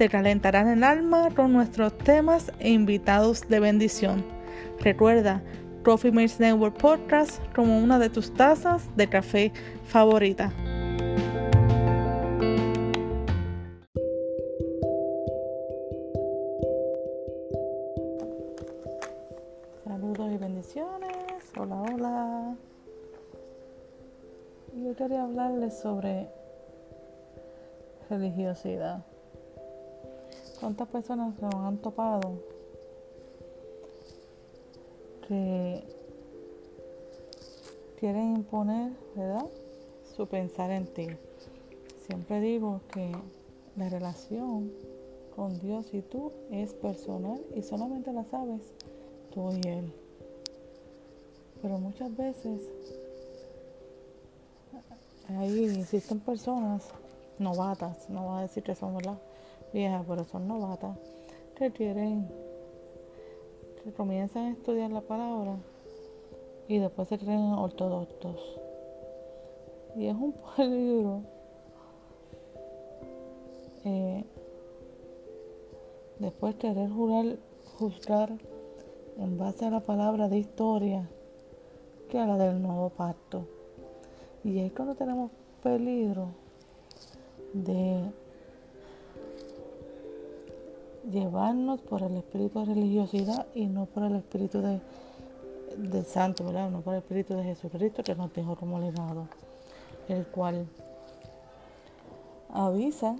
te calentarán el alma con nuestros temas e invitados de bendición. Recuerda, Coffee Mates Network Podcast como una de tus tazas de café favorita. Saludos y bendiciones. Hola, hola. Yo quería hablarles sobre religiosidad. ¿Cuántas personas se han topado que quieren imponer, ¿verdad? Su pensar en ti. Siempre digo que la relación con Dios y tú es personal y solamente la sabes tú y Él. Pero muchas veces ahí existen personas novatas, no voy a decir que son ¿verdad? Viejas, pero son novatas, que quieren, que comienzan a estudiar la palabra y después se creen ortodoxos. Y es un peligro eh, después querer jurar, juzgar en base a la palabra de historia que a la del nuevo pacto. Y es cuando tenemos peligro de llevarnos por el espíritu de religiosidad y no por el espíritu de, del santo, ¿verdad? No por el espíritu de Jesucristo que nos dejó como legado, el cual avisa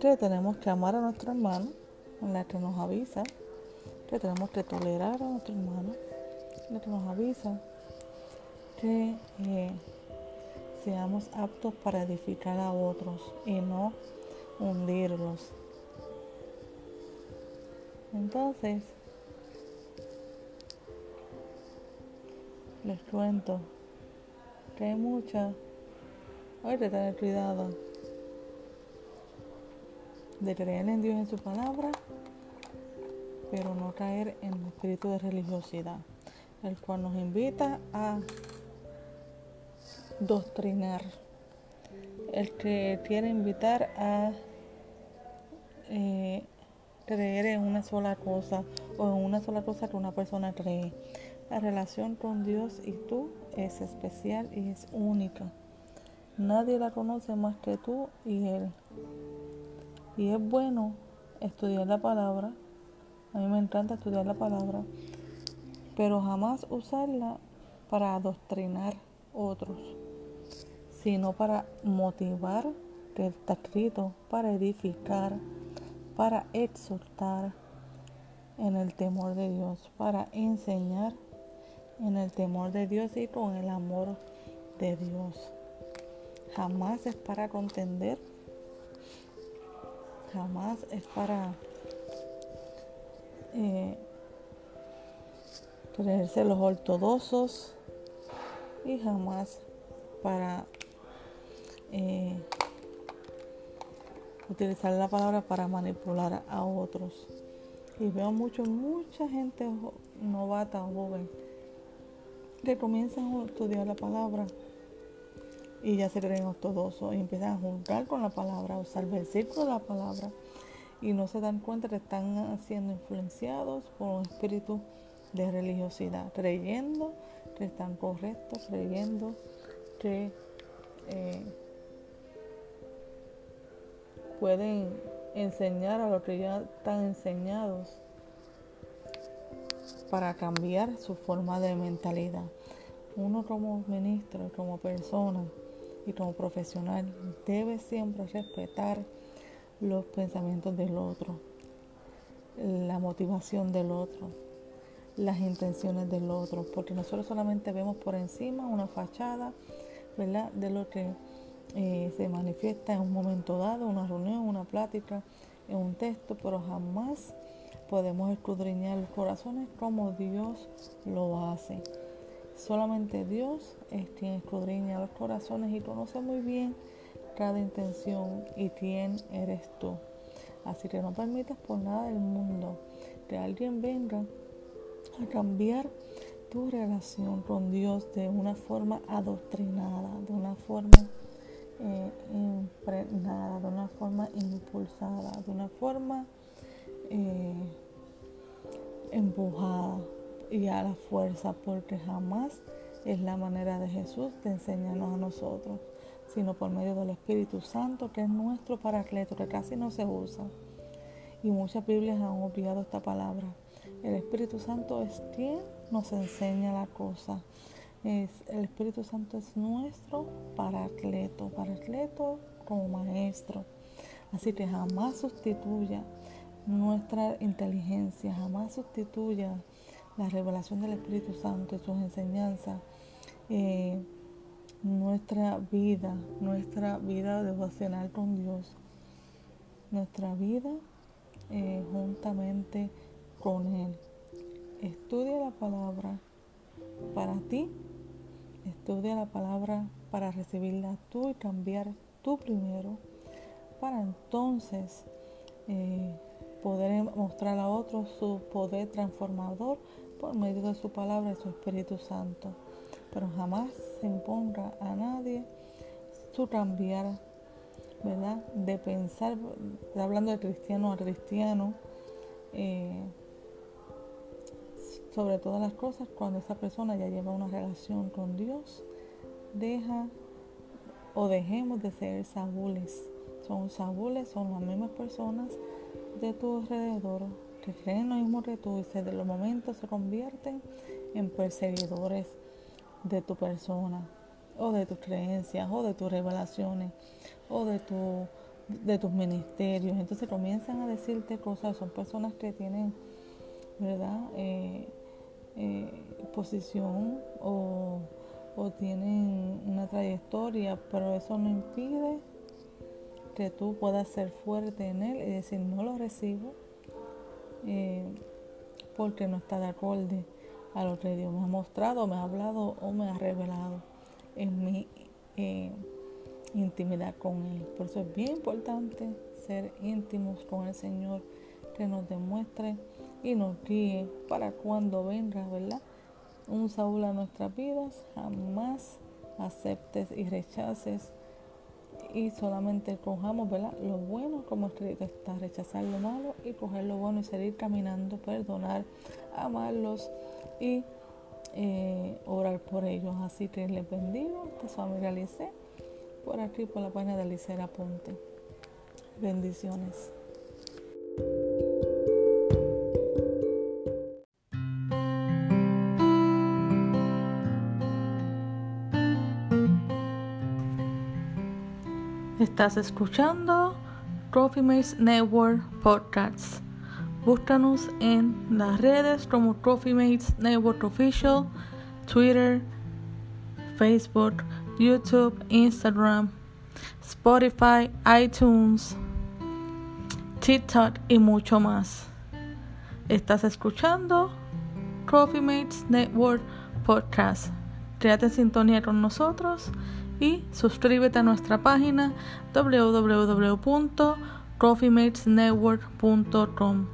que tenemos que amar a nuestro hermano, la que nos avisa que tenemos que tolerar a nuestro hermano, la que nos avisa que eh, seamos aptos para edificar a otros y no hundirlos. Entonces, les cuento que hay mucha, hay que tener cuidado de creer en Dios en su palabra, pero no caer en el espíritu de religiosidad, el cual nos invita a doctrinar, el que quiere invitar a eh, creer en una sola cosa o en una sola cosa que una persona cree. La relación con Dios y tú es especial y es única. Nadie la conoce más que tú y Él. Y es bueno estudiar la palabra. A mí me encanta estudiar la palabra. Pero jamás usarla para adoctrinar otros, sino para motivar, está escrito, para edificar para exhortar en el temor de Dios, para enseñar en el temor de Dios y con el amor de Dios. Jamás es para contender, jamás es para eh, creerse los ortodoxos y jamás para eh, utilizar la palabra para manipular a otros. Y veo mucho, mucha gente novata o joven que comienzan a estudiar la palabra y ya se creen ortodoxos y empiezan a juntar con la palabra, a usar versículos de la palabra y no se dan cuenta que están siendo influenciados por un espíritu de religiosidad, creyendo que están correctos, creyendo que eh, pueden enseñar a los que ya están enseñados para cambiar su forma de mentalidad. Uno como ministro, como persona y como profesional debe siempre respetar los pensamientos del otro, la motivación del otro, las intenciones del otro, porque nosotros solamente vemos por encima una fachada, De lo que eh, se manifiesta en un momento dado, una reunión, una plática, en un texto, pero jamás podemos escudriñar los corazones como Dios lo hace. Solamente Dios es quien escudriña los corazones y conoce muy bien cada intención y quién eres tú. Así que no permitas por nada del mundo que alguien venga a cambiar tu relación con Dios de una forma adoctrinada, de una forma de una forma impulsada, de una forma eh, empujada y a la fuerza, porque jamás es la manera de Jesús de enseñarnos a nosotros, sino por medio del Espíritu Santo, que es nuestro paracleto, que casi no se usa. Y muchas Biblias han olvidado esta palabra. El Espíritu Santo es quien nos enseña la cosa. Es, el Espíritu Santo es nuestro paracleto, paracleto como maestro. Así que jamás sustituya nuestra inteligencia, jamás sustituya la revelación del Espíritu Santo y sus enseñanzas, eh, nuestra vida, nuestra vida devocional con Dios, nuestra vida eh, juntamente con Él. Estudia la palabra para ti, estudia la palabra para recibirla tú y cambiar tú primero, para entonces eh, poder mostrar a otros su poder transformador por medio de su palabra y su Espíritu Santo. Pero jamás se imponga a nadie su cambiar, ¿verdad? De pensar, hablando de cristiano a cristiano, eh, sobre todas las cosas, cuando esa persona ya lleva una relación con Dios, deja o dejemos de ser sabules. Son sabules, son las mismas personas de tu alrededor que creen lo mismo que tú y se de los momentos se convierten en perseguidores de tu persona o de tus creencias o de tus revelaciones o de, tu, de tus ministerios. Entonces comienzan a decirte cosas, son personas que tienen, ¿verdad? Eh, eh, posición o, o tienen una trayectoria, pero eso no impide que tú puedas ser fuerte en él y decir no lo recibo eh, porque no está de acuerdo a lo que Dios me ha mostrado, me ha hablado o me ha revelado en mi eh, intimidad con Él. Por eso es bien importante ser íntimos con el Señor, que nos demuestre y nos guíe para cuando venga, ¿verdad? Un Saúl a nuestras vidas, jamás aceptes y rechaces y solamente cojamos ¿verdad? lo bueno como escrito está, rechazar lo malo y coger lo bueno y seguir caminando, perdonar, amarlos y eh, orar por ellos. Así que les bendigo, te familiaricé por aquí por la página de Licera Ponte. Bendiciones. Estás escuchando Trophy Mates Network Podcasts. Búscanos en las redes como Trophy Mates Network Official, Twitter, Facebook, YouTube, Instagram, Spotify, iTunes, TikTok y mucho más. Estás escuchando Trophy Mates Network Podcast. Quédate en sintonía con nosotros y suscríbete a nuestra página www.coffeematesnetwork.com.